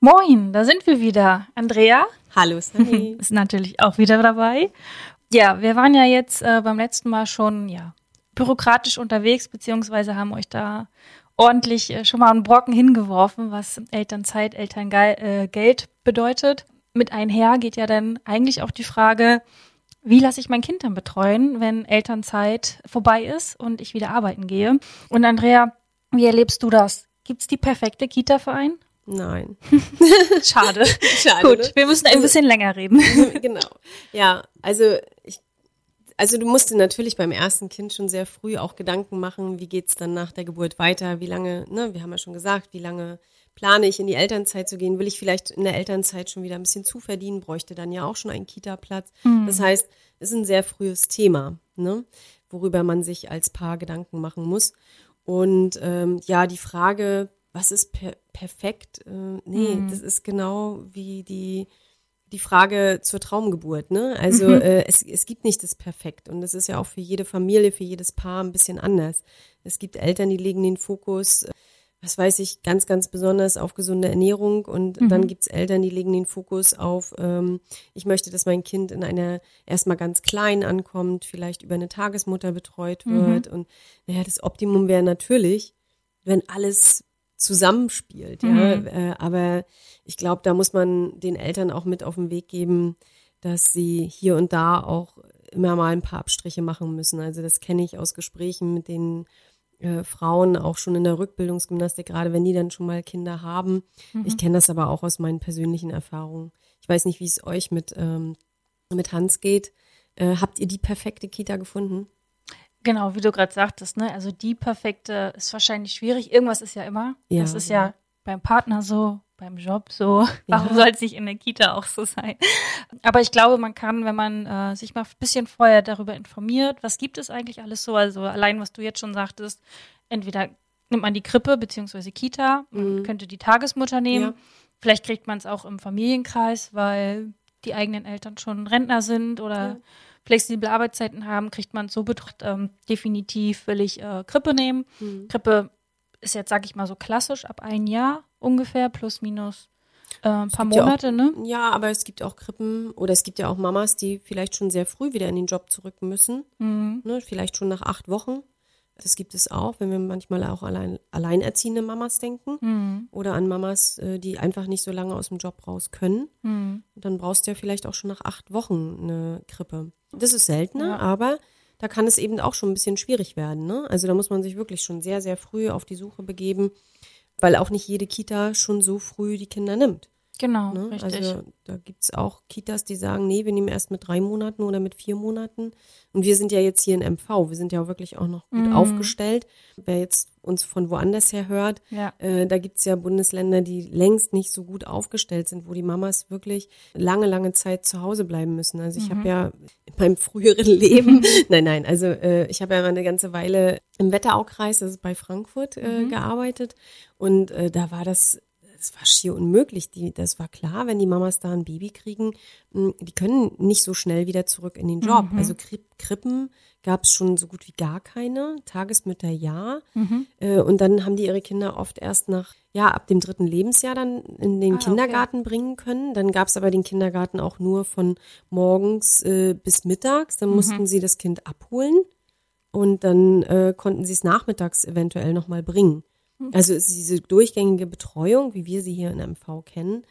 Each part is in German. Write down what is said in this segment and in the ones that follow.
Moin, da sind wir wieder. Andrea Hallo Sunny. ist natürlich auch wieder dabei. Ja, wir waren ja jetzt äh, beim letzten Mal schon ja bürokratisch unterwegs, beziehungsweise haben euch da ordentlich äh, schon mal einen Brocken hingeworfen, was Elternzeit, Elterngeld äh, Geld bedeutet. Mit einher geht ja dann eigentlich auch die Frage, wie lasse ich mein Kind dann betreuen, wenn Elternzeit vorbei ist und ich wieder arbeiten gehe? Und Andrea, wie erlebst du das? Gibt's die perfekte Kita für einen? Nein. Schade. Schade. Gut, ne? wir müssen ein bisschen länger reden. genau. Ja, also ich, also du musst dir natürlich beim ersten Kind schon sehr früh auch Gedanken machen, wie geht's dann nach der Geburt weiter, wie lange, ne, wir haben ja schon gesagt, wie lange plane ich in die Elternzeit zu gehen, will ich vielleicht in der Elternzeit schon wieder ein bisschen zuverdienen, bräuchte dann ja auch schon einen Kita-Platz. Das heißt, es ist ein sehr frühes Thema, ne, worüber man sich als Paar Gedanken machen muss. Und ähm, ja, die Frage, was ist per perfekt? Äh, nee, das ist genau wie die die Frage zur Traumgeburt, ne? Also äh, es, es gibt nicht das Perfekt und das ist ja auch für jede Familie, für jedes Paar ein bisschen anders. Es gibt Eltern, die legen den Fokus, äh, was weiß ich, ganz, ganz besonders auf gesunde Ernährung. Und dann gibt's Eltern, die legen den Fokus auf, ähm, ich möchte, dass mein Kind in einer erstmal ganz klein ankommt, vielleicht über eine Tagesmutter betreut wird. Und naja, das Optimum wäre natürlich, wenn alles zusammenspielt, ja. Äh, aber ich glaube, da muss man den Eltern auch mit auf den Weg geben, dass sie hier und da auch immer mal ein paar Abstriche machen müssen. Also das kenne ich aus Gesprächen mit den äh, Frauen, auch schon in der Rückbildungsgymnastik, gerade wenn die dann schon mal Kinder haben. Ich kenne das aber auch aus meinen persönlichen Erfahrungen. Ich weiß nicht, wie es euch mit, ähm, mit Hans geht. Äh, habt ihr die perfekte Kita gefunden? Genau, wie du gerade sagtest, ne? Also die perfekte ist wahrscheinlich schwierig. Irgendwas ist ja immer. Ja. Das ist ja beim Partner so, beim Job so. Warum Ja. soll es nicht in der Kita auch so sein? Aber ich glaube, man kann, wenn man äh, sich mal ein bisschen vorher darüber informiert, was gibt es eigentlich alles so, also allein was du jetzt schon sagtest, entweder nimmt man die Krippe beziehungsweise Kita, man könnte die Tagesmutter nehmen. Ja. Vielleicht kriegt man es auch im Familienkreis, weil die eigenen Eltern schon Rentner sind oder flexible Arbeitszeiten haben, kriegt man es so betrachtet. Ähm, definitiv will ich äh, Krippe nehmen. Mhm. Krippe ist jetzt, sag ich mal, so klassisch ab ein Jahr ungefähr, plus minus äh, ein paar gibt ja auch- Monate, ne? Ja, aber es gibt auch Krippen oder es gibt ja auch Mamas, die vielleicht schon sehr früh wieder in den Job zurück müssen. Mhm. Ne, vielleicht schon nach acht Wochen. Das gibt es auch, wenn wir manchmal auch allein, alleinerziehende Mamas denken Mhm. oder an Mamas, äh, die einfach nicht so lange aus dem Job raus können. Mhm. Dann brauchst du ja vielleicht auch schon nach acht Wochen eine Krippe. Das ist seltener, Ja. aber da kann es eben auch schon ein bisschen schwierig werden. Ne? Also da muss man sich wirklich schon sehr, sehr früh auf die Suche begeben, weil auch nicht jede Kita schon so früh die Kinder nimmt. Genau, Ne? richtig. Also da gibt's auch Kitas, die sagen, nee, wir nehmen erst mit drei Monaten oder mit vier Monaten. Und wir sind ja jetzt hier in MV, wir sind ja auch wirklich auch noch gut Mhm. aufgestellt. Wer jetzt uns von woanders her hört, Ja. äh, da gibt's ja Bundesländer, die längst nicht so gut aufgestellt sind, wo die Mamas wirklich lange, lange Zeit zu Hause bleiben müssen. Also ich Mhm. habe ja in meinem früheren Leben, nein, nein, also äh, ich habe ja mal eine ganze Weile im Wetteraukreis, das ist bei Frankfurt, äh, Mhm. gearbeitet. Und äh, da war das es war schier unmöglich. Die, das war klar, wenn die Mamas da ein Baby kriegen, mh, die können nicht so schnell wieder zurück in den Job. Also Kri Krippen gab es schon so gut wie gar keine, Tagesmütter ja. Äh, und dann haben die ihre Kinder oft erst nach, ja, ab dem dritten Lebensjahr dann in den Ah, okay. Kindergarten bringen können. Dann gab es aber den Kindergarten auch nur von morgens äh, bis mittags. Dann mussten sie das Kind abholen und dann äh, konnten sie es nachmittags eventuell nochmal bringen. Also ist diese durchgängige Betreuung, wie wir sie hier in MV kennen,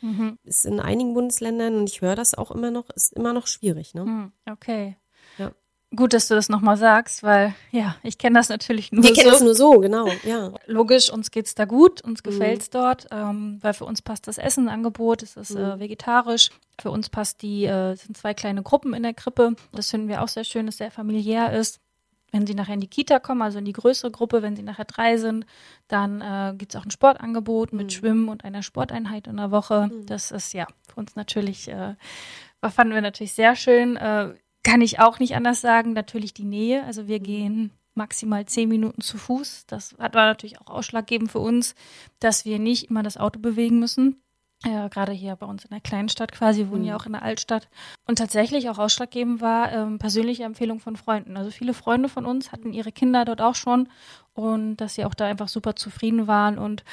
ist in einigen Bundesländern, und ich höre das auch immer noch, ist immer noch schwierig. Ne? Hm, okay. Ja. Gut, dass du das nochmal sagst, weil ja, ich kenne das natürlich nur Wir kennen so. das nur so, genau, ja. Logisch, uns geht's da gut, Mhm. uns gefällt's dort, ähm, weil für uns passt das Essenangebot, es ist Mhm. äh, vegetarisch. Für uns passt die, äh, es sind zwei kleine Gruppen in der Krippe. Das finden wir auch sehr schön, dass sehr familiär ist. Wenn sie nachher in die Kita kommen, also in die größere Gruppe, wenn sie nachher drei sind, dann äh, gibt es auch ein Sportangebot mit Mhm. Schwimmen und einer Sporteinheit in der Woche. Mhm. Das ist ja für uns natürlich, äh, fanden wir natürlich sehr schön. Äh, kann ich auch nicht anders sagen. Natürlich die Nähe. Also Mhm. wir gehen maximal zehn Minuten zu Fuß. Das war natürlich auch ausschlaggebend für uns, dass wir nicht immer das Auto bewegen müssen. Äh, gerade hier bei uns in der kleinen Stadt quasi, wohnen Mhm. ja auch in der Altstadt. Und tatsächlich auch ausschlaggebend war ähm, persönliche Empfehlung von Freunden. Also viele Freunde von uns hatten ihre Kinder dort auch schon und dass sie auch da einfach super zufrieden waren und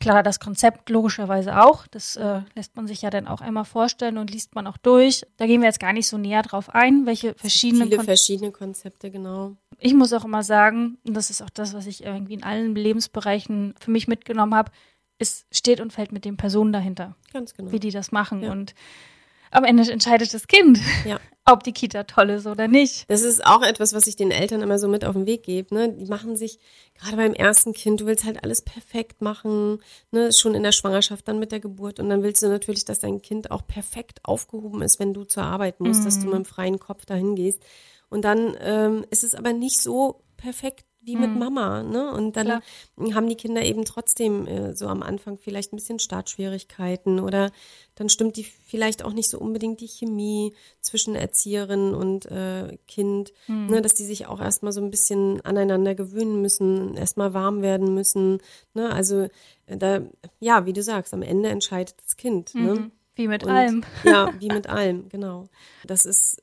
Klar, das Konzept logischerweise auch. Das äh, lässt man sich ja dann auch einmal vorstellen und liest man auch durch. Da gehen wir jetzt gar nicht so näher drauf ein, welche verschiedenen Viele Kon verschiedene Konzepte, genau. Ich muss auch immer sagen, und das ist auch das, was ich irgendwie in allen Lebensbereichen für mich mitgenommen habe, es steht und fällt mit den Personen dahinter, Ganz genau. wie die das machen. Ja. Und am Ende entscheidet das Kind, Ja. ob die Kita toll ist oder nicht. Das ist auch etwas, was ich den Eltern immer so mit auf den Weg gebe. Ne? Die machen sich, gerade beim ersten Kind, du willst halt alles perfekt machen, ne? schon in der Schwangerschaft, dann mit der Geburt. Und dann willst du natürlich, dass dein Kind auch perfekt aufgehoben ist, wenn du zur Arbeit musst, dass du mit einem freien Kopf dahin gehst. Und dann ähm, ist es aber nicht so perfekt wie mit Mama. Ne? Und dann Klar. haben die Kinder eben trotzdem äh, so am Anfang vielleicht ein bisschen Startschwierigkeiten oder dann stimmt die vielleicht auch nicht so unbedingt die Chemie zwischen Erzieherin und äh, Kind, ne, dass die sich auch erstmal so ein bisschen aneinander gewöhnen müssen, erstmal warm werden müssen. Ne? Also äh, da, ja, wie du sagst, am Ende entscheidet das Kind. Ne? Wie mit Und- allem. Ja, wie mit allem, genau. Das ist,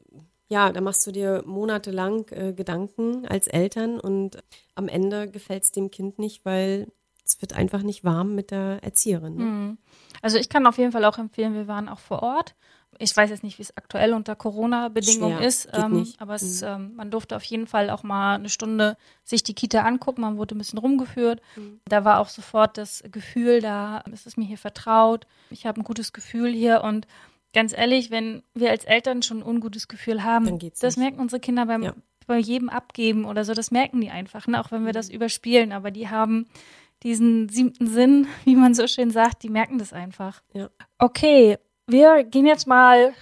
ja, da machst du dir monatelang äh, Gedanken als Eltern und am Ende gefällt es dem Kind nicht, weil es wird einfach nicht warm mit der Erzieherin. Ne? Also ich kann auf jeden Fall auch empfehlen, wir waren auch vor Ort. Ich weiß jetzt nicht, wie es aktuell unter Corona-Bedingungen ist, ähm, aber es, ähm, man durfte auf jeden Fall auch mal eine Stunde sich die Kita angucken. Man wurde ein bisschen rumgeführt. Da war auch sofort das Gefühl da, es ist mir hier vertraut. Ich habe ein gutes Gefühl hier und ganz ehrlich, wenn wir als Eltern schon ein ungutes Gefühl haben, das nicht. merken unsere Kinder beim, Ja. bei jedem Abgeben oder so, das merken die einfach, ne? auch wenn wir das überspielen. Aber die haben diesen siebten Sinn, wie man so schön sagt, die merken das einfach. Ja. Okay, wir gehen jetzt mal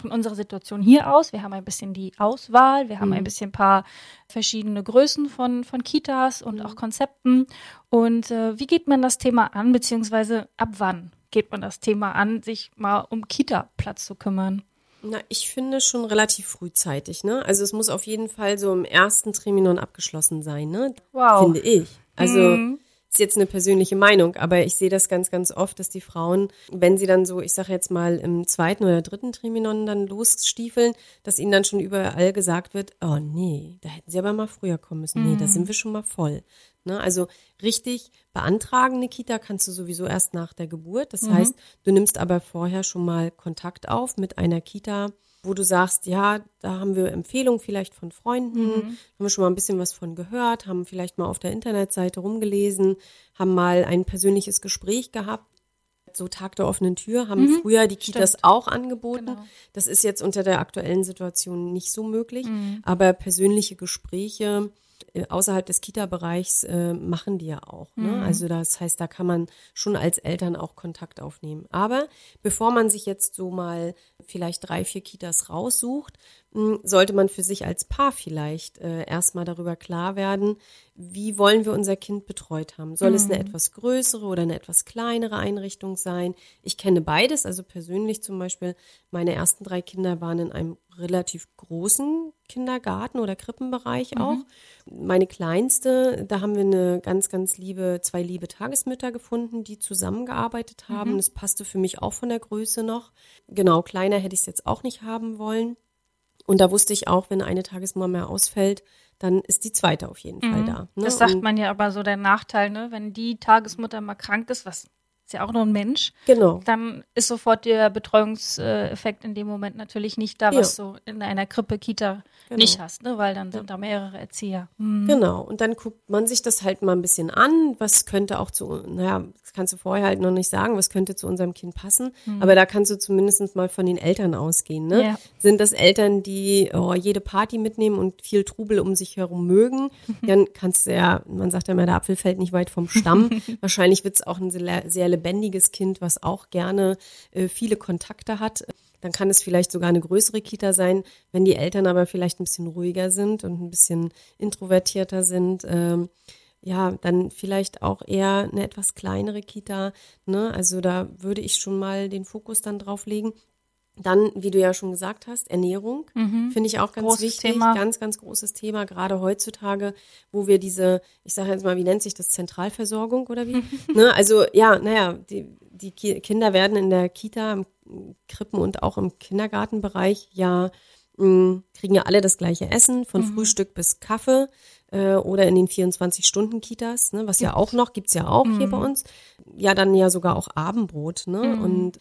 von unserer Situation hier aus. Wir haben ein bisschen die Auswahl, wir haben ein bisschen ein paar verschiedene Größen von, von Kitas und auch Konzepten. Und äh, wie geht man das Thema an, beziehungsweise ab wann geht man das Thema an, sich mal um Kita-Platz zu kümmern? Na, ich finde schon relativ frühzeitig, ne? Also es muss auf jeden Fall so im ersten Triminon abgeschlossen sein, ne? Wow. Finde ich. Also Mhm. ist jetzt eine persönliche Meinung, aber ich sehe das ganz, ganz oft, dass die Frauen, wenn sie dann so, ich sage jetzt mal im zweiten oder dritten Triminon dann losstiefeln, dass ihnen dann schon überall gesagt wird, oh nee, da hätten sie aber mal früher kommen müssen. Nee, da sind wir schon mal voll. Ne? Also richtig beantragen eine Kita kannst du sowieso erst nach der Geburt. Das heißt, du nimmst aber vorher schon mal Kontakt auf mit einer Kita, wo du sagst, ja, da haben wir Empfehlungen vielleicht von Freunden, haben wir schon mal ein bisschen was von gehört, haben vielleicht mal auf der Internetseite rumgelesen, haben mal ein persönliches Gespräch gehabt. So Tag der offenen Tür haben früher die Kitas Stimmt. auch angeboten. Genau. Das ist jetzt unter der aktuellen Situation nicht so möglich, aber persönliche Gespräche außerhalb des Kita-Bereichs äh, machen die ja auch. Ne? Also das heißt, da kann man schon als Eltern auch Kontakt aufnehmen. Aber bevor man sich jetzt so mal vielleicht drei, vier Kitas raussucht, mh, sollte man für sich als Paar vielleicht äh, erstmal darüber klar werden, wie wollen wir unser Kind betreut haben? Soll es eine etwas größere oder eine etwas kleinere Einrichtung sein? Ich kenne beides, also persönlich zum Beispiel, meine ersten drei Kinder waren in einem relativ großen Kindergarten oder Krippenbereich auch. Meine kleinste, da haben wir eine ganz, ganz liebe, zwei liebe Tagesmütter gefunden, die zusammengearbeitet haben. Das passte für mich auch von der Größe noch. Genau, kleiner hätte ich es jetzt auch nicht haben wollen. Und da wusste ich auch, wenn eine Tagesmama ausfällt, dann ist die zweite auf jeden Fall da. Ne? Das sagt Und- man ja aber so der Nachteil, ne? Wenn die Tagesmutter mal krank ist, was ist ja auch nur ein Mensch, Genau. dann ist sofort der Betreuungseffekt in dem Moment natürlich nicht da, was Ja. du in einer Krippe, Kita nicht hast, ne? Weil dann sind da mehrere Erzieher. Hm. Genau. Und dann guckt man sich das halt mal ein bisschen an. Was könnte auch zu, naja, das kannst du vorher halt noch nicht sagen, was könnte zu unserem Kind passen. Aber da kannst du zumindest mal von den Eltern ausgehen. Ne? Ja. Sind das Eltern, die oh, jede Party mitnehmen und viel Trubel um sich herum mögen? Dann kannst du ja, man sagt ja immer, der Apfel fällt nicht weit vom Stamm. Wahrscheinlich wird es auch ein sehr, sehr lebendiges Kind, was auch gerne äh, viele Kontakte hat. Dann kann es vielleicht sogar eine größere Kita sein, wenn die Eltern aber vielleicht ein bisschen ruhiger sind und ein bisschen introvertierter sind. Ähm, ja, dann vielleicht auch eher eine etwas kleinere Kita. Ne? Also da würde ich schon mal den Fokus dann drauf legen. Dann, wie du ja schon gesagt hast, Ernährung Mhm. finde ich auch ganz Großes wichtig, Thema. ganz, ganz großes Thema, gerade heutzutage, wo wir diese, ich sage jetzt mal, wie nennt sich das, Zentralversorgung oder wie? ne? Also ja, naja, die, die Ki Kinder werden in der Kita, im Krippen und auch im Kindergartenbereich ja mh, kriegen ja alle das gleiche Essen, von Mhm. Frühstück bis Kaffee äh, oder in den 24-Stunden-Kitas, ne, was ja auch noch, gibt's ja auch hier bei Mhm. uns. Ja, dann ja sogar auch Abendbrot. Ne? Und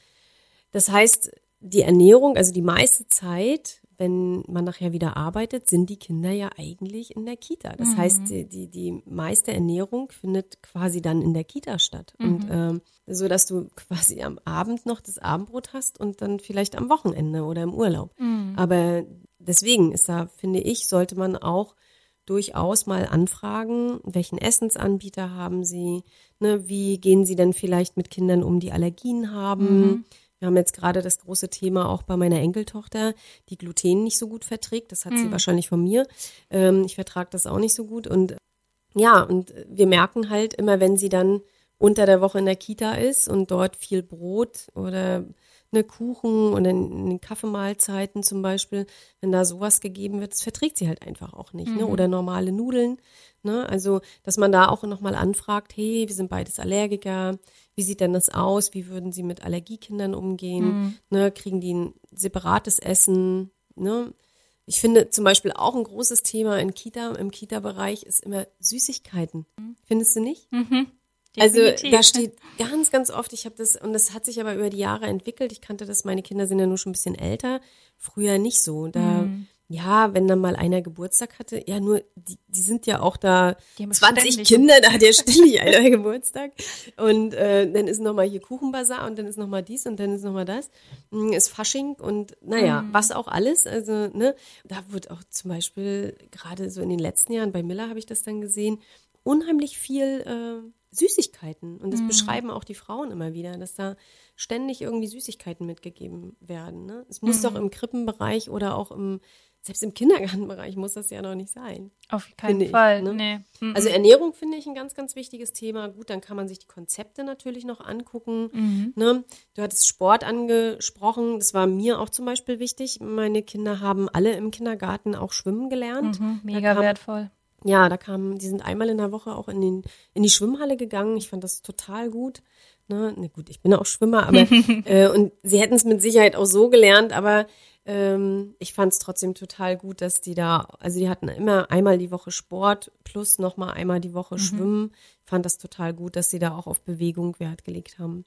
das heißt, die Ernährung, also die meiste Zeit, wenn man nachher wieder arbeitet, sind die Kinder ja eigentlich in der Kita. Das heißt, die, die, die meiste Ernährung findet quasi dann in der Kita statt. Und ähm, so, dass du quasi am Abend noch das Abendbrot hast und dann vielleicht am Wochenende oder im Urlaub. Aber deswegen ist da, finde ich, sollte man auch durchaus mal anfragen, welchen Essensanbieter haben Sie, ne, wie gehen Sie denn vielleicht mit Kindern um, die Allergien haben. Wir haben jetzt gerade das große Thema auch bei meiner Enkeltochter, die Gluten nicht so gut verträgt. Das hat sie wahrscheinlich von mir. Ähm, ich vertrage das auch nicht so gut. Und ja, und wir merken halt immer, wenn sie dann unter der Woche in der Kita ist und dort viel Brot oder eine Kuchen oder in den Kaffeemahlzeiten zum Beispiel, wenn da sowas gegeben wird, das verträgt sie halt einfach auch nicht. Ne? Oder normale Nudeln. Ne? Also, dass man da auch nochmal anfragt, hey, wir sind beides Allergiker, wie sieht denn das aus? Wie würden sie mit Allergiekindern umgehen? Ne? Kriegen die ein separates Essen? Ne? Ich finde zum Beispiel auch ein großes Thema in Kita, im Kita-Bereich ist immer Süßigkeiten. Findest du nicht? Also Definitiv. da steht ganz, ganz oft, ich habe das, und das hat sich aber über die Jahre entwickelt. Ich kannte das, meine Kinder sind ja nur schon ein bisschen älter, früher nicht so. Da, Mhm. ja, wenn dann mal einer Geburtstag hatte, ja, nur, die, die sind ja auch da Die haben 20 ständig- Kinder, da hat ja ständig einer Geburtstag. Und äh, dann ist nochmal hier Kuchenbazar und dann ist nochmal dies und dann ist nochmal das. Mm, Ist Fasching und naja, Mhm. was auch alles. Also, ne, da wird auch zum Beispiel, gerade so in den letzten Jahren, bei Miller habe ich das dann gesehen, unheimlich viel äh, Süßigkeiten. Und Mhm. das beschreiben auch die Frauen immer wieder, dass da ständig irgendwie Süßigkeiten mitgegeben werden. Ne? Es muss Mhm. doch im Krippenbereich oder auch im, selbst im Kindergartenbereich muss das ja noch nicht sein. Auf keinen ich, Fall. ne? Nee. Mhm. Also Ernährung finde ich ein ganz, ganz wichtiges Thema. Gut, dann kann man sich die Konzepte natürlich noch angucken. Mhm. Ne? Du hattest Sport angesprochen. Das war mir auch zum Beispiel wichtig. Meine Kinder haben alle im Kindergarten auch schwimmen gelernt. Mhm, mega kam- wertvoll. Ja, da kamen, die sind einmal in der Woche auch in, den, in die Schwimmhalle gegangen. Ich fand das total gut. Ne, ne gut, ich bin auch Schwimmer, aber äh, und sie hätten es mit Sicherheit auch so gelernt, aber ähm, ich fand es trotzdem total gut, dass die da, also die hatten immer einmal die Woche Sport plus nochmal einmal die Woche Schwimmen. Ich fand das total gut, dass sie da auch auf Bewegung Wert gelegt haben.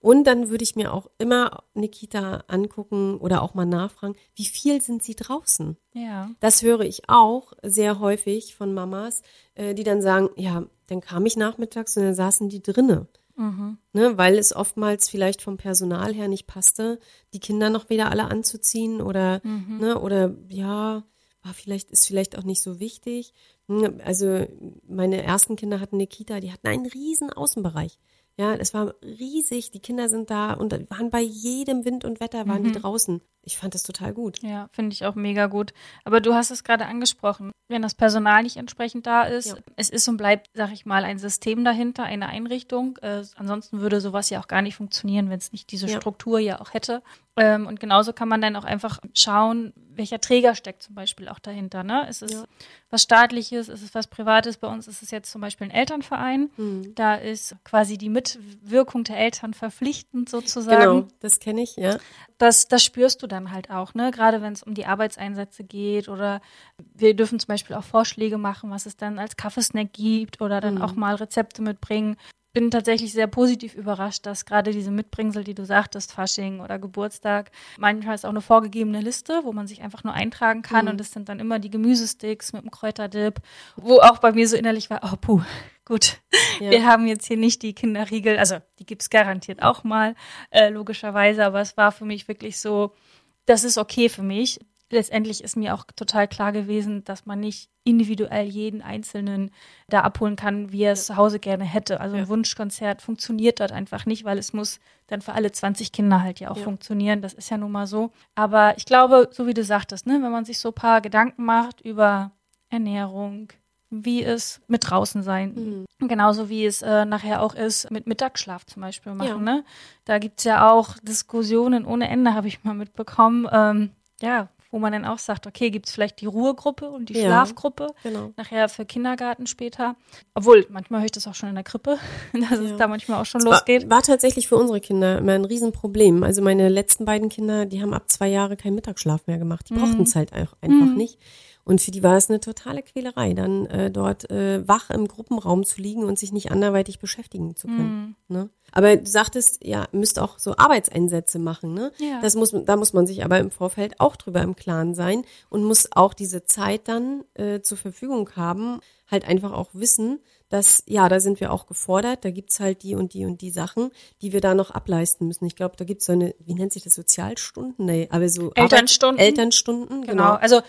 Und dann würde ich mir auch immer eine Kita angucken oder auch mal nachfragen, wie viel sind sie draußen? Ja. Das höre ich auch sehr häufig von Mamas, äh, die dann sagen, ja, dann kam ich nachmittags und dann saßen die drinne. Ne, weil es oftmals vielleicht vom Personal her nicht passte, die Kinder noch wieder alle anzuziehen oder, ne, oder ja, war vielleicht, ist vielleicht auch nicht so wichtig. Ne, Also meine ersten Kinder hatten eine Kita, die hatten einen riesen Außenbereich. Ja, es war riesig, die Kinder sind da und waren bei jedem Wind und Wetter, waren die draußen. Ich fand das total gut. Ja, finde ich auch mega gut. Aber du hast es gerade angesprochen, wenn das Personal nicht entsprechend da ist, Ja. es ist und bleibt, sag ich mal, ein System dahinter, eine Einrichtung. Äh, ansonsten würde sowas ja auch gar nicht funktionieren, wenn es nicht diese Ja. Struktur ja auch hätte. Ähm, und genauso kann man dann auch einfach schauen, welcher Träger steckt zum Beispiel auch dahinter. Ne? Ist es Ja. was Staatliches, ist es was Privates? Bei uns ist es jetzt zum Beispiel ein Elternverein. Mhm. Da ist quasi die Mitwirkung der Eltern verpflichtend sozusagen Genau, das kenne ich, ja. das, das spürst du dann halt auch, ne? Gerade wenn es um die Arbeitseinsätze geht oder wir dürfen zum Beispiel auch Vorschläge machen, was es dann als Kaffeesnack gibt oder dann auch mal Rezepte mitbringen. Bin tatsächlich sehr positiv überrascht, dass gerade diese Mitbringsel, die du sagtest, Fasching oder Geburtstag, manchmal ist auch eine vorgegebene Liste, wo man sich einfach nur eintragen kann und es sind dann immer die Gemüsesticks mit dem Kräuterdip, wo auch bei mir so innerlich war, oh puh, gut, Ja. wir haben jetzt hier nicht die Kinderriegel, also die gibt's garantiert auch mal, äh, logischerweise, aber es war für mich wirklich so, das ist okay für mich. letztendlich ist mir auch total klar gewesen, dass man nicht individuell jeden Einzelnen da abholen kann, wie er es zu Hause gerne hätte. Also ein Ja. Wunschkonzert funktioniert dort einfach nicht, weil es muss dann für alle 20 Kinder halt ja auch Ja. funktionieren. Das ist ja nun mal so. Aber ich glaube, so wie du sagtest, ne, wenn man sich so ein paar Gedanken macht über Ernährung, wie es mit draußen sein, Mhm. genauso wie es äh, nachher auch ist mit Mittagsschlaf zum Beispiel machen. Ja. Ne? Da gibt's ja auch Diskussionen ohne Ende, habe ich mal mitbekommen. Ähm, ja, wo man dann auch sagt, okay, gibt's vielleicht die Ruhegruppe und die Ja. Schlafgruppe, Genau. nachher für Kindergarten später. Obwohl, manchmal höre ich das auch schon in der Krippe, dass es Ja. da manchmal auch schon War, losgeht. war tatsächlich für unsere Kinder immer ein Riesenproblem. Also meine letzten beiden Kinder, die haben ab zwei Jahre keinen Mittagsschlaf mehr gemacht. Die brauchten es halt auch einfach Mhm. nicht. Und für die war es eine totale Quälerei, dann äh, dort äh, wach im Gruppenraum zu liegen und sich nicht anderweitig beschäftigen zu können. Mhm. Ne? Aber du sagtest, ja, müsst auch so Arbeitseinsätze machen. Ne? Ja. Das muss, da muss man sich aber im Vorfeld auch drüber im Klaren sein und muss auch diese Zeit dann äh, zur Verfügung haben, halt einfach auch wissen, dass, ja, da sind wir auch gefordert, da gibt's halt die und die und die Sachen, die wir da noch ableisten müssen. Ich glaube, da gibt's so eine, wie nennt sich das, Sozialstunden? Nee, aber so Elternstunden. Arbeit, Elternstunden, Genau. genau. Also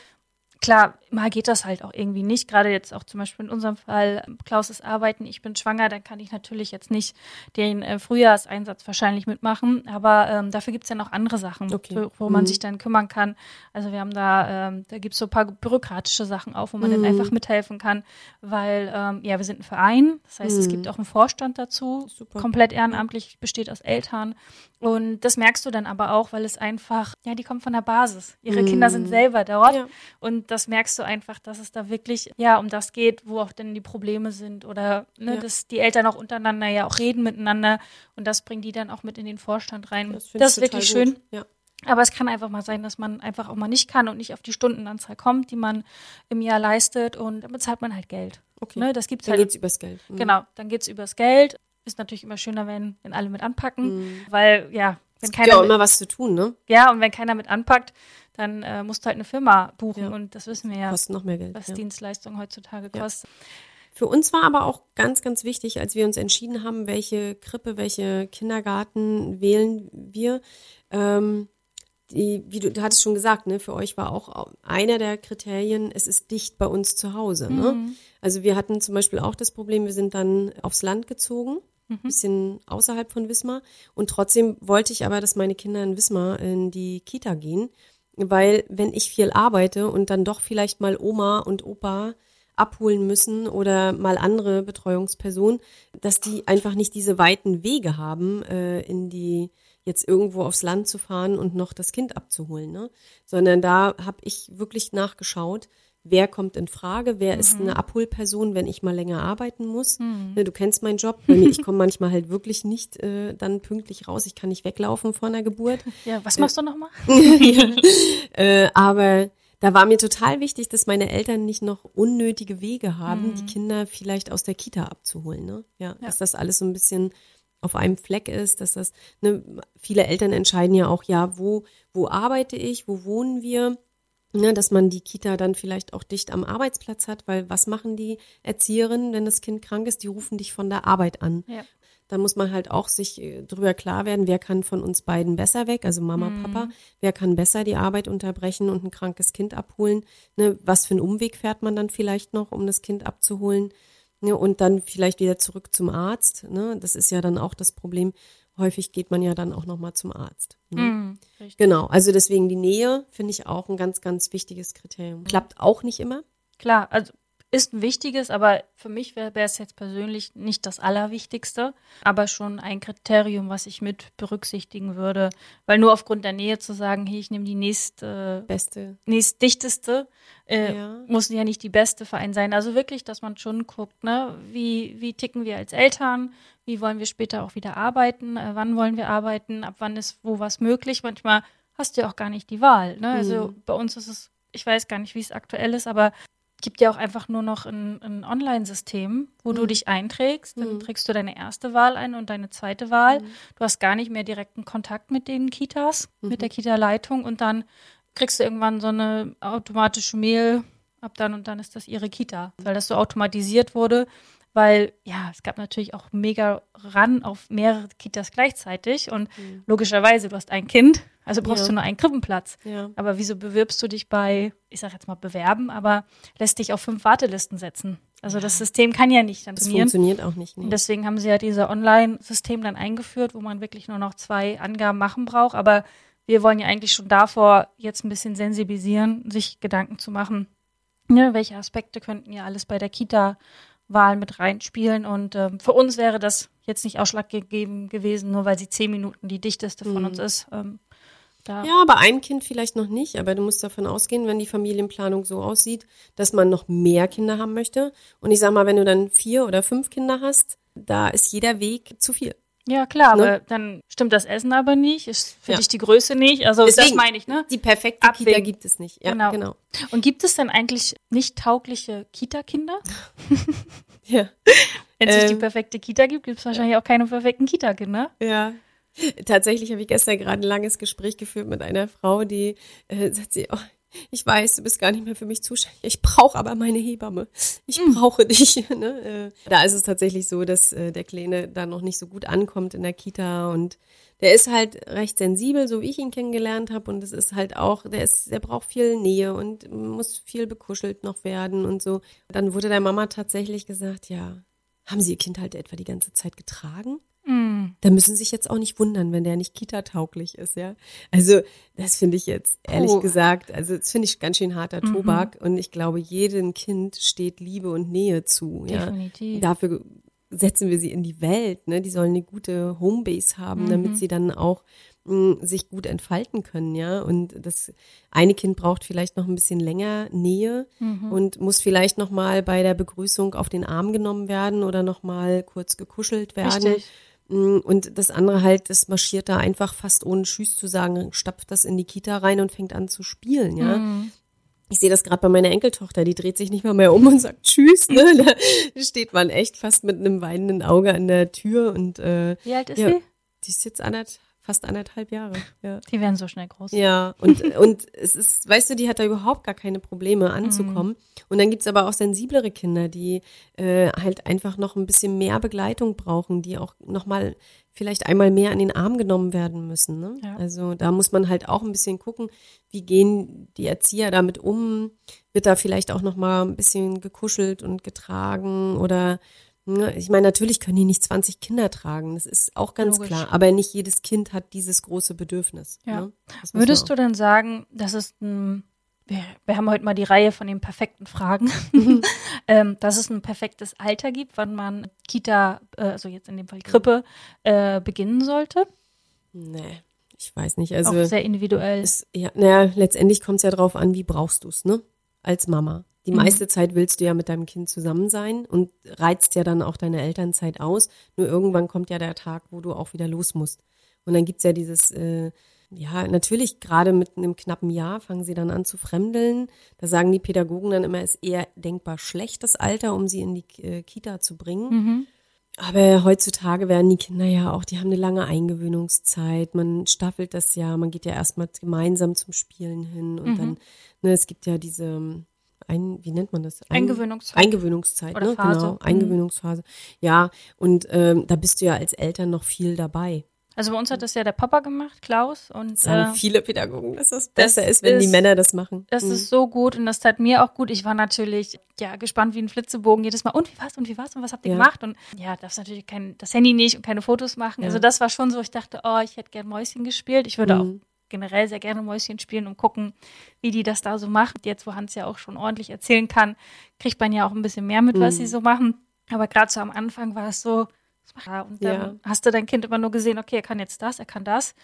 klar, mal geht das halt auch irgendwie nicht. Gerade jetzt auch zum Beispiel in unserem Fall, Klaus ist arbeiten, ich bin schwanger, dann kann ich natürlich jetzt nicht den äh, Frühjahrseinsatz wahrscheinlich mitmachen. Aber ähm, dafür gibt's ja noch andere Sachen, Okay. wo, wo man Mhm. sich dann kümmern kann. Also wir haben da, ähm, da gibt's so ein paar bürokratische Sachen auf, wo man Mhm. dann einfach mithelfen kann. Weil, ähm, ja, wir sind ein Verein. Das heißt, es Mhm. gibt auch einen Vorstand dazu. Super. Komplett ehrenamtlich, besteht aus Eltern. Und das merkst du dann aber auch, weil es einfach, ja, die kommen von der Basis. Ihre Kinder sind selber dort. Ja. Und das merkst du einfach, dass es da wirklich ja um das geht, wo auch dann die Probleme sind oder ne, Ja. dass die Eltern auch untereinander ja auch reden miteinander und das bringen die dann auch mit in den Vorstand rein. Das, ich ist wirklich schön. Ja. Aber es kann einfach mal sein, dass man einfach auch mal nicht kann und nicht auf die Stundenanzahl kommt, die man im Jahr leistet und dann bezahlt man halt Geld. Okay. Ne, das gibt's Dann halt. geht's übers Geld. Mhm. Genau, dann geht's übers Geld. Ist natürlich immer schöner, wenn, wenn alle mit anpacken, Mhm. weil ja, wenn Es gibt ja keiner auch mit, immer was zu tun, ne? ja und wenn keiner mit anpackt, dann äh, musst du halt eine Firma buchen Ja. und das wissen wir ja, Kostet noch mehr Geld. was ja. Dienstleistungen heutzutage Ja. kosten. Für uns war aber auch ganz, ganz wichtig, als wir uns entschieden haben, welche Krippe, welche Kindergarten wählen wir. Ähm, die, wie du, du hattest schon gesagt, ne, für euch war auch einer der Kriterien, es ist dicht bei uns zu Hause. Ne? Also wir hatten zum Beispiel auch das Problem, wir sind dann aufs Land gezogen, ein bisschen außerhalb von Wismar. Und trotzdem wollte ich aber, dass meine Kinder in Wismar in die Kita gehen. Weil wenn ich viel arbeite und dann doch vielleicht mal Oma und Opa abholen müssen oder mal andere Betreuungspersonen, dass die einfach nicht diese weiten Wege haben, äh, in die jetzt irgendwo aufs Land zu fahren und noch das Kind abzuholen, ne? Sondern da habe ich wirklich nachgeschaut, wer kommt in Frage, wer ist eine Abholperson, wenn ich mal länger arbeiten muss. Ne, du kennst meinen Job, ich komme manchmal halt wirklich nicht äh, dann pünktlich raus, ich kann nicht weglaufen vor einer Geburt. Ja, was machst du nochmal? Äh, aber da war mir total wichtig, dass meine Eltern nicht noch unnötige Wege haben, die Kinder vielleicht aus der Kita abzuholen. Ne? Ja, dass das alles so ein bisschen auf einem Fleck ist, dass das, ne, viele Eltern entscheiden ja auch, ja, wo, wo arbeite ich, wo wohnen wir, ne, dass man die Kita dann vielleicht auch dicht am Arbeitsplatz hat, weil was machen die Erzieherinnen, wenn das Kind krank ist? Die rufen dich von der Arbeit an. Ja. Da muss man halt auch sich äh, drüber klar werden, wer kann von uns beiden besser weg, also Mama, Papa, wer kann besser die Arbeit unterbrechen und ein krankes Kind abholen. Ne, was für einen Umweg fährt man dann vielleicht noch, um das Kind abzuholen? Ne, und dann vielleicht wieder zurück zum Arzt. Ne? Das ist ja dann auch das Problem. Häufig geht man ja dann auch nochmal zum Arzt. Ne? Mhm. Genau, also deswegen die Nähe finde ich auch ein ganz, ganz wichtiges Kriterium. Klappt auch nicht immer. Klar, also ist ein wichtiges, aber für mich wäre es jetzt persönlich nicht das Allerwichtigste, aber schon ein Kriterium, was ich mit berücksichtigen würde. Weil nur aufgrund der Nähe zu sagen, hey, ich nehme die nächste, Beste. nächstdichteste, äh, Ja. muss ja nicht die beste Verein sein. Also wirklich, dass man schon guckt, ne, wie, wie ticken wir als Eltern, wie wollen wir später auch wieder arbeiten, äh, wann wollen wir arbeiten, ab wann ist wo was möglich. Manchmal hast du ja auch gar nicht die Wahl. Ne? Also Mhm. bei uns ist es, ich weiß gar nicht, wie es aktuell ist, aber gibt ja auch einfach nur noch ein, ein Online-System, wo du dich einträgst. Dann Mhm. trägst du deine erste Wahl ein und deine zweite Wahl. Du hast gar nicht mehr direkten Kontakt mit den Kitas, mit der Kita-Leitung und dann kriegst du irgendwann so eine automatische Mail, ab dann und dann ist das ihre Kita, weil das so automatisiert wurde. Weil, ja, es gab natürlich auch mega ran auf mehrere Kitas gleichzeitig und logischerweise, du hast ein Kind, Also brauchst Ja. du nur einen Krippenplatz. Ja. Aber wieso bewirbst du dich bei, ich sag jetzt mal bewerben, aber lässt dich auf fünf Wartelisten setzen? Also das System kann ja nicht dann Das funktioniert auch nicht. Nee. Und deswegen haben sie ja diese Online-System dann eingeführt, wo man wirklich nur noch zwei Angaben machen braucht. Aber wir wollen ja eigentlich schon davor jetzt ein bisschen sensibilisieren, sich Gedanken zu machen, ne, welche Aspekte könnten ja alles bei der Kita-Wahl mit reinspielen. Und ähm, für uns wäre das jetzt nicht ausschlaggebend gewesen, nur weil sie zehn Minuten die dichteste von uns ist. Ähm, da Ja, bei einem Kind vielleicht noch nicht, aber du musst davon ausgehen, wenn die Familienplanung so aussieht, dass man noch mehr Kinder haben möchte. Und ich sag mal, wenn du dann vier oder fünf Kinder hast, da ist jeder Weg zu viel. Ja, klar, Ne? aber dann stimmt das Essen aber nicht, ist für Ja. dich die Größe nicht. Also das Deswegen, meine ich, ne? Die perfekte Kita Abwägen. gibt es nicht. Ja, Genau. genau. Und gibt es denn eigentlich nicht taugliche Kita-Kinder? Ja. Wenn es nicht die Ähm. perfekte Kita gibt, gibt es wahrscheinlich auch keine perfekten Kita-Kinder. Ja. Tatsächlich habe ich gestern gerade ein langes Gespräch geführt mit einer Frau, die äh, sagt sie, oh, ich weiß, du bist gar nicht mehr für mich zuständig. Ich brauche aber meine Hebamme. Ich brauche dich. Ne? Äh, da ist es tatsächlich so, dass äh, der Kleine da noch nicht so gut ankommt in der Kita und der ist halt recht sensibel, so wie ich ihn kennengelernt habe. Und es ist halt auch, der ist, der braucht viel Nähe und muss viel bekuschelt noch werden und so. Dann wurde der Mama tatsächlich gesagt, ja, haben Sie Ihr Kind halt etwa die ganze Zeit getragen? Da müssen Sie sich jetzt auch nicht wundern, wenn der nicht kita-tauglich ist, ja. Also, das finde ich jetzt, ehrlich Puh. gesagt, also, das finde ich ganz schön harter Tobak. Und ich glaube, jedem Kind steht Liebe und Nähe zu, ja. Definitiv. Dafür setzen wir sie in die Welt, ne. Die sollen eine gute Homebase haben, damit sie dann auch mh, sich gut entfalten können, ja. Und das eine Kind braucht vielleicht noch ein bisschen länger Nähe und muss vielleicht noch mal bei der Begrüßung auf den Arm genommen werden oder noch mal kurz gekuschelt werden. Richtig. Mm, Und das andere halt, das marschiert da einfach fast ohne Tschüss zu sagen, stapft das in die Kita rein und fängt an zu spielen, ja. Mhm. Ich sehe das gerade bei meiner Enkeltochter, die dreht sich nicht mal mehr um und sagt Tschüss, ne? Da steht man echt fast mit einem weinenden Auge an der Tür und äh, Wie alt ist ja, sie? die ist jetzt anderth, fast anderthalb Jahre, ja. Die werden so schnell groß. Ja, und, und es ist, weißt du, die hat da überhaupt gar keine Probleme anzukommen. Und dann gibt's aber auch sensiblere Kinder, die äh, halt einfach noch ein bisschen mehr Begleitung brauchen, die auch nochmal vielleicht einmal mehr an den Arm genommen werden müssen. Ne? Ja. Also da muss man halt auch ein bisschen gucken, wie gehen die Erzieher damit um? Wird da vielleicht auch nochmal ein bisschen gekuschelt und getragen oder Ich meine, natürlich können die nicht 20 Kinder tragen, das ist auch ganz Logisch. klar. Aber nicht jedes Kind hat dieses große Bedürfnis. Ja. Ne? Das Würdest du denn sagen, dass es ein, wir, wir haben heute mal die Reihe von den perfekten Fragen, Mhm. ähm, dass es ein perfektes Alter gibt, wann man Kita, äh, also jetzt in dem Fall Krippe, äh, beginnen sollte? Nee, ich weiß nicht. auch Also sehr individuell. es, ja, naja, letztendlich kommt es ja drauf an, wie brauchst du es, ne? Als Mama. Die Mhm. meiste Zeit willst du ja mit deinem Kind zusammen sein und reizt ja dann auch deine Elternzeit aus. Nur irgendwann kommt ja der Tag, wo du auch wieder los musst. Und dann gibt's ja dieses, äh, ja, natürlich gerade mit einem knappen Jahr fangen sie dann an zu fremdeln. Da sagen die Pädagogen dann immer, es ist eher denkbar schlechtes Alter, um sie in die äh, Kita zu bringen. Mhm. Aber heutzutage werden die Kinder ja auch, die haben eine lange Eingewöhnungszeit. Man staffelt das ja, man geht ja erstmal gemeinsam zum Spielen hin und dann, ne, es gibt ja diese, ein, wie nennt man das? Ein- Eingewöhnungszeit. Eingewöhnungszeit, Oder ne? Phase. Genau, Mhm. Eingewöhnungsphase. Ja, und ähm, da bist du ja als Eltern noch viel dabei. Also bei uns hat das ja der Papa gemacht, Klaus, und Sagen äh, viele Pädagogen, dass das das besser ist, wenn die ist- Männer das machen. Das Mhm. ist so gut und das tat mir auch gut. Ich war natürlich ja gespannt wie ein Flitzebogen jedes Mal. Und wie war's und wie war's und was habt ihr Ja. gemacht? Und ja, darfst natürlich kein das Handy nicht und keine Fotos machen. Ja. Also das war schon so. Ich dachte, oh, ich hätte gern Mäuschen gespielt. Ich würde Mhm. auch generell sehr gerne Mäuschen spielen und gucken, wie die das da so macht. Jetzt, wo Hans ja auch schon ordentlich erzählen kann, kriegt man ja auch ein bisschen mehr mit, was Mhm. sie so machen. Aber gerade so am Anfang war es so, und dann Ja. hast du dein Kind immer nur gesehen, okay, er kann jetzt das, er kann das.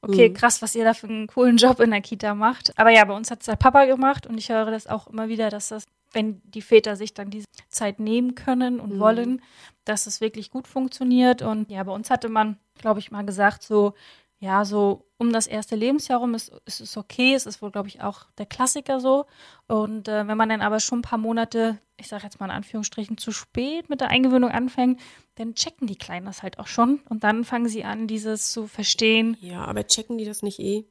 Okay, Mhm. krass, was ihr da für einen coolen Job in der Kita macht. Aber ja, bei uns hat es der Papa gemacht und ich höre das auch immer wieder, dass das, wenn die Väter sich dann diese Zeit nehmen können und Mhm. wollen, dass es wirklich gut funktioniert. Und ja, bei uns hatte man, glaube ich, mal gesagt, so, ja, so um das erste Lebensjahr rum ist, ist es okay. Es ist wohl, glaube ich, auch der Klassiker so. Und äh, wenn man dann aber schon ein paar Monate, ich sage jetzt mal in Anführungsstrichen, zu spät mit der Eingewöhnung anfängt, dann checken die Kleinen das halt auch schon. Und dann fangen sie an, dieses zu verstehen. Ja, aber checken die das nicht eh?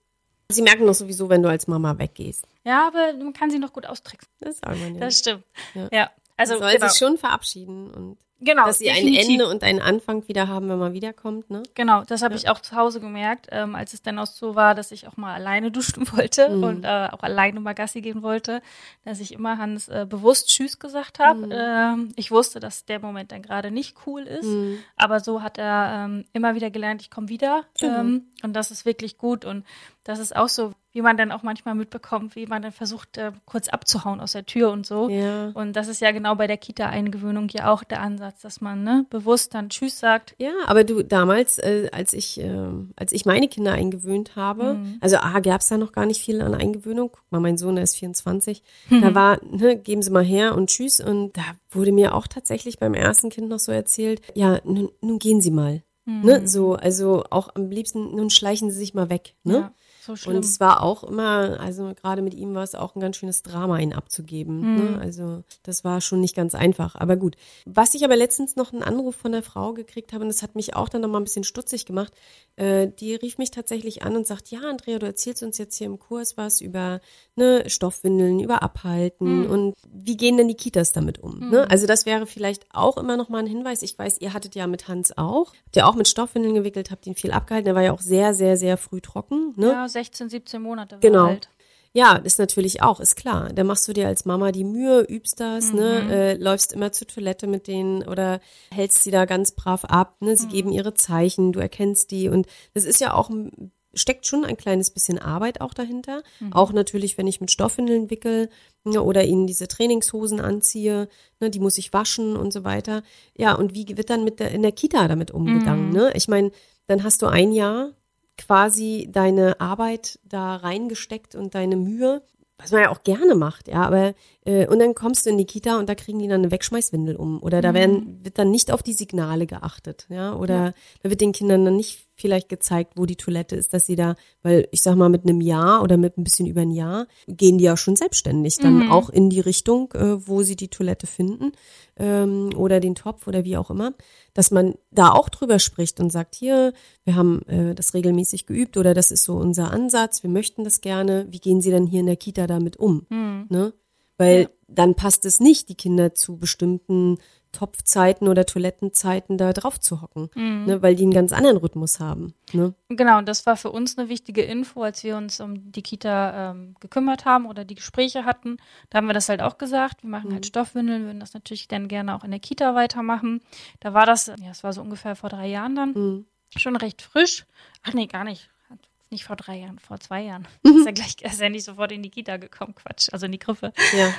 Sie merken doch sowieso, wenn du als Mama weggehst. Ja, aber man kann sie noch gut austricksen. Das sagen wir nicht. Das stimmt. Ja. Ja. Also soll genau. sich schon verabschieden und Genau, dass sie ein definitiv. Ende und einen Anfang wieder haben, wenn man wiederkommt, ne? Genau, das habe ich auch zu Hause gemerkt, ähm, als es dann auch so war, dass ich auch mal alleine duschen wollte Mhm. und äh, auch alleine mal Gassi gehen wollte, dass ich immer Hans äh, bewusst Tschüss gesagt habe. Mhm. Ähm, ich wusste, dass der Moment dann gerade nicht cool ist, Mhm. aber so hat er ähm, immer wieder gelernt, ich komme wieder Genau. ähm, und das ist wirklich gut und das ist auch so, wie man dann auch manchmal mitbekommt, wie man dann versucht, äh, kurz abzuhauen aus der Tür und so. Ja. Und das ist ja genau bei der Kita-Eingewöhnung ja auch der Ansatz, dass man ne, bewusst dann Tschüss sagt. Ja, aber du damals, äh, als ich, äh, als ich meine Kinder eingewöhnt habe, Mhm. also A, gab es da noch gar nicht viel an Eingewöhnung. Guck mal, mein Sohn, der ist 24. Mhm. Da war, ne, geben Sie mal her und tschüss. Und da wurde mir auch tatsächlich beim ersten Kind noch so erzählt, ja, nun, nun gehen Sie mal. Mhm. Ne, so, also auch am liebsten, nun schleichen Sie sich mal weg. Ne? Ja, so schlimm. Und es war auch immer, also gerade mit ihm war es auch ein ganz schönes Drama, ihn abzugeben. Mhm. Ne? Also das war schon nicht ganz einfach. Aber gut. Was ich aber letztens noch einen Anruf von der Frau gekriegt habe, und das hat mich auch dann nochmal ein bisschen stutzig gemacht, äh, die rief mich tatsächlich an und sagt, ja, Andrea, du erzählst uns jetzt hier im Kurs was über ne, Stoffwindeln, über Abhalten Mhm. und wie gehen denn die Kitas damit um? Ne? Also das wäre vielleicht auch immer noch mal ein Hinweis. Ich weiß, ihr hattet ja mit Hans auch, habt ihr auch mit Stoffwindeln gewickelt, habt ihn viel abgehalten. Der war ja auch sehr, sehr, sehr früh trocken. Ne? Ja, 16, 17 Monate Genau. alt. Ja, ist natürlich auch, ist klar. Da machst du dir als Mama die Mühe, übst das, ne, äh, läufst immer zur Toilette mit denen oder hältst sie da ganz brav ab, ne, sie geben ihre Zeichen, du erkennst die und das ist ja auch, steckt schon ein kleines bisschen Arbeit auch dahinter. Auch natürlich, wenn ich mit Stoffwindeln wickel ne, oder ihnen diese Trainingshosen anziehe, ne, die muss ich waschen und so weiter. Ja, und wie wird dann mit der, in der Kita damit umgegangen, ne? Ich meine, dann hast du ein Jahr quasi deine Arbeit da reingesteckt und deine Mühe, was man ja auch gerne macht, ja, aber äh, und dann kommst du in die Kita und da kriegen die dann eine Wegschmeißwindel um oder da werden wird dann nicht auf die Signale geachtet, ja, oder da wird den Kindern dann nicht vielleicht gezeigt, wo die Toilette ist, dass sie da, weil ich sag mal mit einem Jahr oder mit ein bisschen über ein Jahr gehen die ja schon selbstständig dann auch in die Richtung, äh, wo sie die Toilette finden ähm, oder den Topf oder wie auch immer, dass man da auch drüber spricht und sagt, hier, wir haben äh, das regelmäßig geübt oder das ist so unser Ansatz, wir möchten das gerne, wie gehen Sie denn hier in der Kita damit um? Ne? Weil dann passt es nicht, die Kinder zu bestimmten Topfzeiten oder Toilettenzeiten da drauf zu hocken, ne? weil die einen ganz anderen Rhythmus haben. Ne? Genau, und das war für uns eine wichtige Info, als wir uns um die Kita ähm, gekümmert haben oder die Gespräche hatten. Da haben wir das halt auch gesagt. Wir machen halt Stoffwindeln, würden das natürlich dann gerne auch in der Kita weitermachen. Da war das, ja, das war so ungefähr vor drei Jahren dann, Mhm. schon recht frisch. Ach nee, gar nicht. Nicht vor drei Jahren, vor zwei Jahren. Ist ja gleich, ist ja nicht sofort in die Kita gekommen, Quatsch, also in die Griffe. Ja.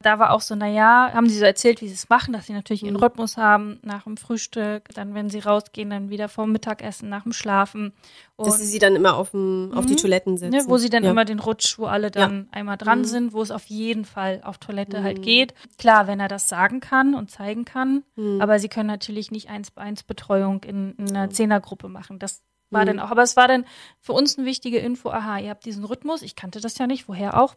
Da war auch so, naja, haben sie so erzählt, wie sie es machen, dass sie natürlich Mhm. ihren Rhythmus haben, nach dem Frühstück, dann wenn sie rausgehen, dann wieder vor dem Mittagessen, nach dem Schlafen. Dass sie sie dann immer auf, dem, auf die Toiletten setzen. Ne, wo sie dann ja. immer den Rutsch, wo alle dann einmal dran Mhm. sind, wo es auf jeden Fall auf Toilette halt geht. Klar, wenn er das sagen kann und zeigen kann, Mhm. aber sie können natürlich nicht eins bei eins Betreuung in, in einer Zehnergruppe machen. Das Mhm. war dann auch, aber es war dann für uns eine wichtige Info, aha, ihr habt diesen Rhythmus, ich kannte das ja nicht, woher auch.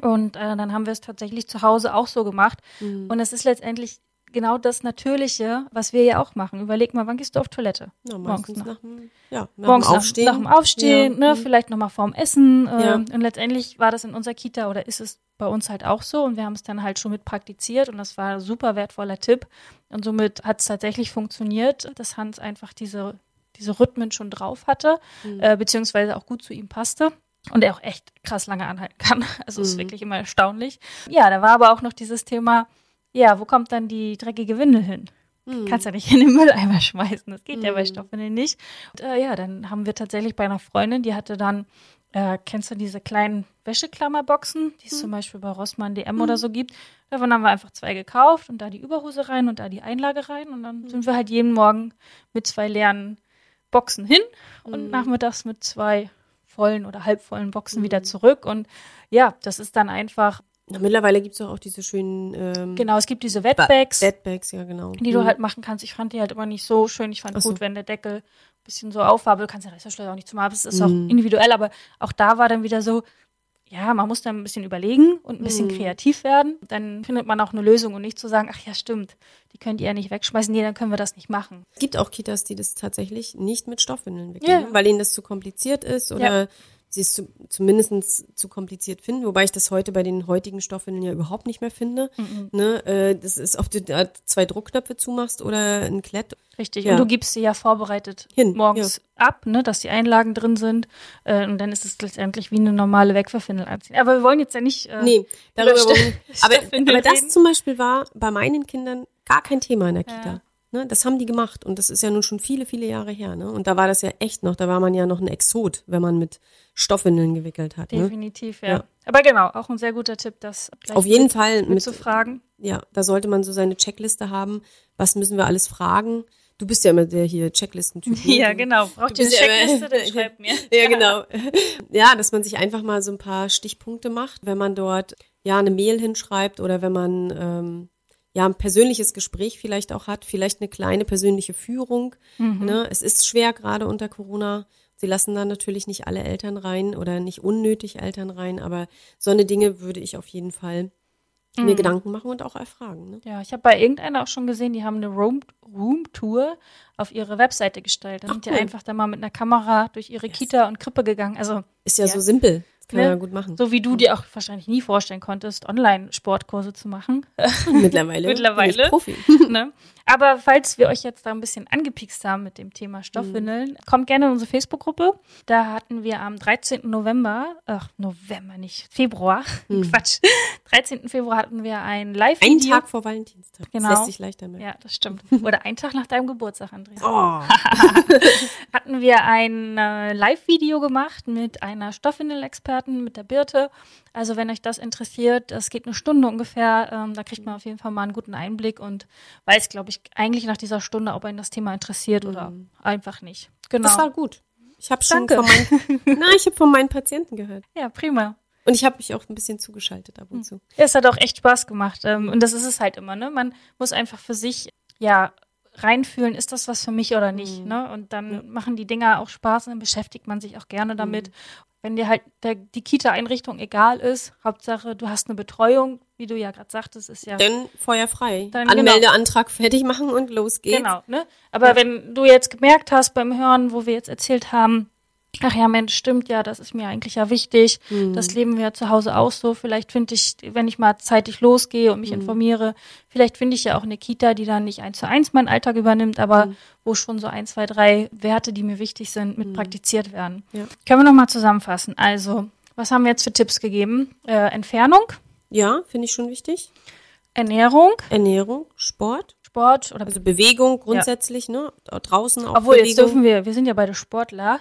Und äh, dann haben wir es tatsächlich zu Hause auch so gemacht. Mhm. Und es ist letztendlich genau das Natürliche, was wir ja auch machen. Überleg mal, wann gehst du auf Toilette? Ja, Morgens noch. nach dem, ja, nach morgens dem nach- Aufstehen. Nach, dem Aufstehen, Ja. ne, vielleicht nochmal vorm Essen. Äh, Ja. Und letztendlich war das in unserer Kita oder ist es bei uns halt auch so und wir haben es dann halt schon mit praktiziert und das war ein super wertvoller Tipp. Und somit hat es tatsächlich funktioniert, dass Hans einfach diese, diese Rhythmen schon drauf hatte, Mhm. äh, beziehungsweise auch gut zu ihm passte. Und er auch echt krass lange anhalten kann. Also ist Mhm. wirklich immer erstaunlich. Ja, da war aber auch noch dieses Thema, ja, wo kommt dann die dreckige Windel hin? Mhm. Kannst ja nicht in den Mülleimer schmeißen. Das geht ja bei Stoffwindeln nicht. Und, äh, ja, dann haben wir tatsächlich bei einer Freundin, die hatte dann, äh, kennst du diese kleinen Wäscheklammerboxen, die es zum Beispiel bei Rossmann DM oder so gibt. Davon haben wir einfach zwei gekauft und da die Überhose rein und da die Einlage rein. Und dann sind wir halt jeden Morgen mit zwei leeren Boxen hin und nachmittags mit zwei vollen oder halbvollen Boxen wieder zurück. Und ja, das ist dann einfach, Na, mittlerweile gibt's doch auch diese schönen ähm, genau, es gibt diese Ba- Wetbags. Bedbags, ja genau. die du Mhm. halt machen kannst. Ich fand die halt immer nicht so schön. Ich fand Ach so. gut, wenn der Deckel ein bisschen so auf war, aber du kannst ja Reißverschluss auch nicht zumachen. aber Es ist auch Mhm. individuell, aber auch da war dann wieder so, ja, man muss dann ein bisschen überlegen und ein bisschen Mhm. kreativ werden. Dann findet man auch eine Lösung und nicht zu sagen, ach ja, stimmt, die könnt ihr ja nicht wegschmeißen. Nee, dann können wir das nicht machen. Es gibt auch Kitas, die das tatsächlich nicht mit Stoffwindeln wickeln, Ja. weil ihnen das zu kompliziert ist oder sie es zu, zumindest zu kompliziert finden, wobei ich das heute bei den heutigen Stoffwindeln ja überhaupt nicht mehr finde. Ne, äh, das ist, ob du da zwei Druckknöpfe zumachst oder ein Klett. Richtig. Ja. Und du gibst sie ja vorbereitet Hin, morgens ab, ne, dass die Einlagen drin sind. Äh, und dann ist es letztendlich wie eine normale Wegwerfwindel anziehen. Aber wir wollen jetzt ja nicht. Äh, Nee, darüber wollen wir- aber, aber das zum Beispiel war bei meinen Kindern gar kein Thema in der Kita. Ja. Ne, das haben die gemacht und das ist ja nun schon viele, viele Jahre her. Ne? Und da war das ja echt noch, da war man ja noch ein Exot, wenn man mit Stoffwindeln gewickelt hat. Ne? Definitiv, ja. Ja. Aber genau, auch ein sehr guter Tipp, das Auf jeden mit, Fall mit zu fragen. ja, da sollte man so seine Checkliste haben. Was müssen wir alles fragen? Du bist ja immer der hier Checklisten-Typ. ne? Ja, genau. Braucht ihr eine ja Checkliste, dann schreibt mir. Ja, genau. Ja, dass man sich einfach mal so ein paar Stichpunkte macht, wenn man dort ja eine Mail hinschreibt oder wenn man ähm, ja ein persönliches Gespräch vielleicht auch hat, vielleicht eine kleine persönliche Führung. Ne? Es ist schwer gerade unter Corona. Sie lassen da natürlich nicht alle Eltern rein oder nicht unnötig Eltern rein, aber so eine Dinge würde ich auf jeden Fall mir Gedanken machen und auch erfragen. Ne? Ja, ich habe bei irgendeiner auch schon gesehen, die haben eine Room, Room-Tour auf ihre Webseite gestellt. Da Ach, sind die cool. einfach da mal mit einer Kamera durch ihre Kita und Krippe gegangen. Also Ist ja, Ja. so simpel. Kann Ne? gut machen. so wie du dir auch wahrscheinlich nie vorstellen konntest, Online-Sportkurse zu machen. Mittlerweile. Mittlerweile. Profi. ne? Aber falls wir euch jetzt da ein bisschen angepikst haben mit dem Thema Stoffwindeln, kommt gerne in unsere Facebook-Gruppe. Da hatten wir am 13. November, ach, November nicht, Februar, Quatsch, 13. Februar hatten wir ein Einen Live-Video. Tag vor Valentinstag. Genau. Das lässt sich leichter merken. Ja, das stimmt. Oder ein Tag nach deinem Geburtstag, Andrea. Oh. hatten wir ein äh, Live-Video gemacht mit einer Stoffwindel-Expertin, mit der Birte. Also wenn euch das interessiert, das geht eine Stunde ungefähr. Ähm, da kriegt man auf jeden Fall mal einen guten Einblick und weiß, glaube ich, eigentlich nach dieser Stunde, ob einen das Thema interessiert oder einfach nicht. Genau. Das war gut. Ich habe schon Danke. von meinen, na, ich habe von meinen Patienten gehört. ja, prima. Und ich habe mich auch ein bisschen zugeschaltet ab und zu. Ja, es hat auch echt Spaß gemacht. Ähm, und das ist es halt immer, ne? Man muss einfach für sich, ja, reinfühlen, ist das was für mich oder nicht, ne? Und dann machen die Dinger auch Spaß und dann beschäftigt man sich auch gerne damit. Wenn dir halt der, die Kita-Einrichtung egal ist, Hauptsache du hast eine Betreuung, wie du ja gerade sagtest, ist ja Dann Feuer frei. Dann genau. Anmeldeantrag fertig machen und los geht's. Genau, ne? Aber wenn du jetzt gemerkt hast beim Hören, wo wir jetzt erzählt haben, ach ja, Mensch, stimmt ja, das ist mir eigentlich ja wichtig. Mhm. Das leben wir ja zu Hause auch so. Vielleicht finde ich, wenn ich mal zeitig losgehe und mich Mhm. informiere, vielleicht finde ich ja auch eine Kita, die dann nicht eins zu eins meinen Alltag übernimmt, aber Mhm. wo schon so ein, zwei, drei Werte, die mir wichtig sind, mit praktiziert werden. Ja. Können wir nochmal zusammenfassen. Also, was haben wir jetzt für Tipps gegeben? Äh, Entfernung, Ja, finde ich schon wichtig. Ernährung, Ernährung, Sport, Sport oder also Bewegung grundsätzlich, ne? Draußen auch Obwohl, Bewegung. jetzt dürfen wir, wir sind ja beide Sportler.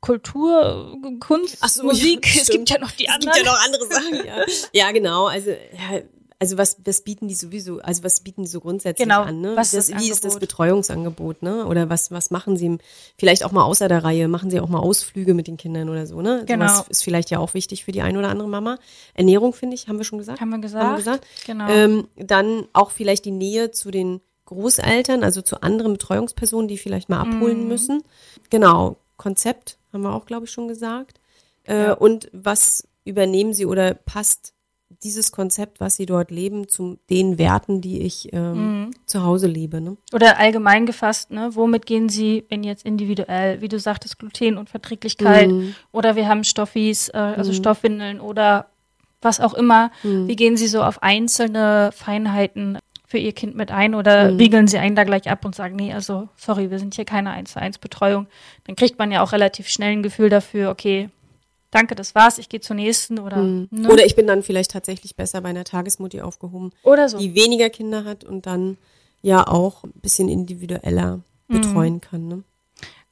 Kultur, Kunst, so, Musik, ja, es gibt ja noch die Es anderen. gibt ja noch andere Sachen, ja. ja, genau. Also, ja, also was, was bieten die sowieso, also was bieten die so grundsätzlich Genau, an, ne? was ist das, das wie ist das Angebot? Betreuungsangebot, ne? Oder was, was machen sie vielleicht auch mal außer der Reihe? Machen sie auch mal Ausflüge mit den Kindern oder so, ne? Genau. Sowas ist vielleicht ja auch wichtig für die eine oder andere Mama. Ernährung, finde ich, haben wir schon gesagt. Haben wir gesagt. Haben wir gesagt. Genau. Ähm, dann auch vielleicht die Nähe zu den Großeltern, also zu anderen Betreuungspersonen, die vielleicht mal Mhm. abholen müssen. Genau, Konzept haben wir auch, glaube ich, schon gesagt. Äh, Und was übernehmen Sie oder passt dieses Konzept, was Sie dort leben, zu den Werten, die ich ähm, Mhm. zu Hause lebe? Ne? Oder allgemein gefasst, ne? Womit gehen Sie, wenn jetzt individuell, wie du sagtest, Glutenunverträglichkeit Mhm. oder wir haben Stoffis, äh, also Stoffwindeln oder was auch immer. Mhm. Wie gehen Sie so auf einzelne Feinheiten für Ihr Kind mit ein oder Mhm. riegeln Sie einen da gleich ab und sagen, nee, also sorry, wir sind hier keine 1 zu 1 Betreuung. Dann kriegt man ja auch relativ schnell ein Gefühl dafür, okay, danke, das war's, ich gehe zur nächsten oder ne? Oder ich bin dann vielleicht tatsächlich besser bei einer Tagesmutti aufgehoben, oder so. die weniger Kinder hat und dann ja auch ein bisschen individueller Mhm. betreuen kann. Ne?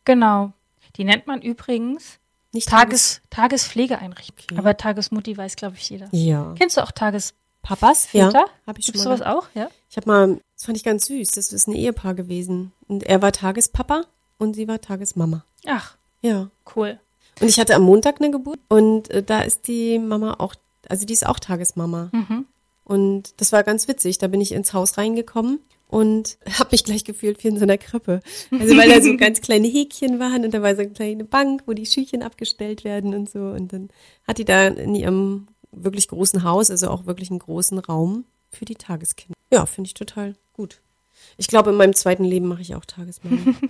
Genau. Die nennt man übrigens Nicht Tages, Tagespflegeeinrichtung. Okay. Aber Tagesmutti weiß, glaube ich, jeder. Ja. Kennst du auch Tagesväter? Papas? Ja, habe ich schon Gibt's mal. sowas auch? Ja. Ich habe mal, das fand ich ganz süß, das ist ein Ehepaar gewesen. Und er war Tagespapa und sie war Tagesmama. Ach, Ja. cool. Und ich hatte am Montag eine Geburt und äh, da ist die Mama auch, also die ist auch Tagesmama. Mhm. Und das war ganz witzig. Da bin ich ins Haus reingekommen und habe mich gleich gefühlt wie in so einer Krippe. Also weil da so ganz kleine Häkchen waren und da war so eine kleine Bank, wo die Schüchchen abgestellt werden und so. Und dann hat die da in ihrem wirklich großen Haus, also auch wirklich einen großen Raum für die Tageskinder. Ja, finde ich total gut. Ich glaube, in meinem zweiten Leben mache ich auch Tagesmama. da habe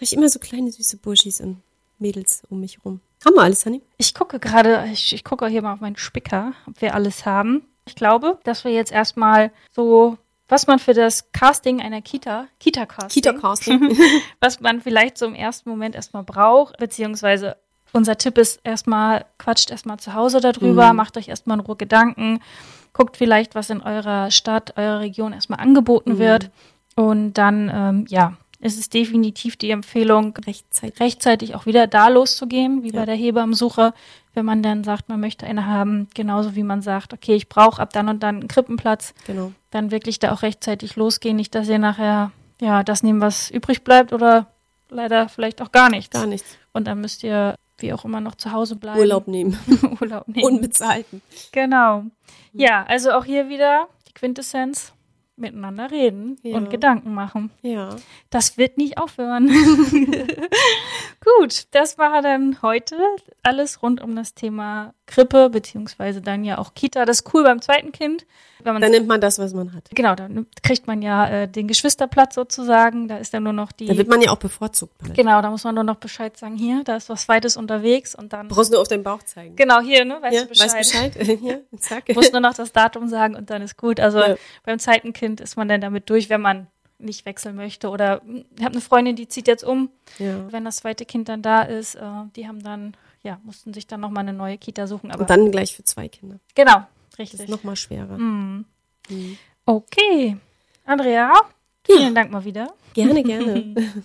ich immer so kleine süße Burschis und Mädels um mich rum. Haben wir alles, Hanni? Ich gucke gerade, ich, ich gucke hier mal auf meinen Spicker, ob wir alles haben. Ich glaube, dass wir jetzt erstmal so, was man für das Casting einer Kita, Kita-Casting, Kita-Casting. was man vielleicht so im ersten Moment erstmal braucht, beziehungsweise unser Tipp ist erstmal, quatscht erstmal zu Hause darüber, Mhm. macht euch erstmal in Ruhe Gedanken, guckt vielleicht, was in eurer Stadt, eurer Region erstmal angeboten Mhm. wird. Und dann, ähm, ja, ist es definitiv die Empfehlung, Rechtzeitig. rechtzeitig auch wieder da loszugehen, wie Ja. bei der Hebammensuche, wenn man dann sagt, man möchte eine haben, genauso wie man sagt, okay, ich brauche ab dann und dann einen Krippenplatz, Genau. dann wirklich da auch rechtzeitig losgehen, nicht, dass ihr nachher ja das nehmen, was übrig bleibt oder leider vielleicht auch gar nichts. Gar nichts. Und dann müsst ihr wie auch immer noch zu Hause bleiben. Urlaub nehmen. Urlaub nehmen. Unbezahlten. Genau. Ja, also auch hier wieder die Quintessenz. Miteinander reden Ja. und Gedanken machen. Ja. Das wird nicht aufhören. Gut, das war dann heute alles rund um das Thema Krippe, beziehungsweise dann ja auch Kita. Das ist cool beim zweiten Kind. Wenn man Dann nimmt man das, was man hat. genau, dann kriegt man ja äh, den Geschwisterplatz sozusagen. Da ist dann nur noch die. Da wird man ja auch bevorzugt. bald. genau, da muss man nur noch Bescheid sagen, hier, da ist was Zweites unterwegs und dann. Brauchst nur auf deinen Bauch zeigen. Genau, hier, ne? Weißt ja, du Bescheid. weißt Bescheid? Hier, zack. muss nur noch das Datum sagen und dann ist gut. Also Ja. beim zweiten Kind ist man dann damit durch, wenn man nicht wechseln möchte. Oder hm, ich habe eine Freundin, die zieht jetzt um, Ja. wenn das zweite Kind dann da ist. Äh, die haben dann, ja, mussten sich dann nochmal eine neue Kita suchen. Aber Und dann gleich für zwei Kinder. genau, Das richtig. ist noch mal schwerer. Mhm. Mhm. Okay. Andrea, vielen Dank mal wieder. Gerne, gerne.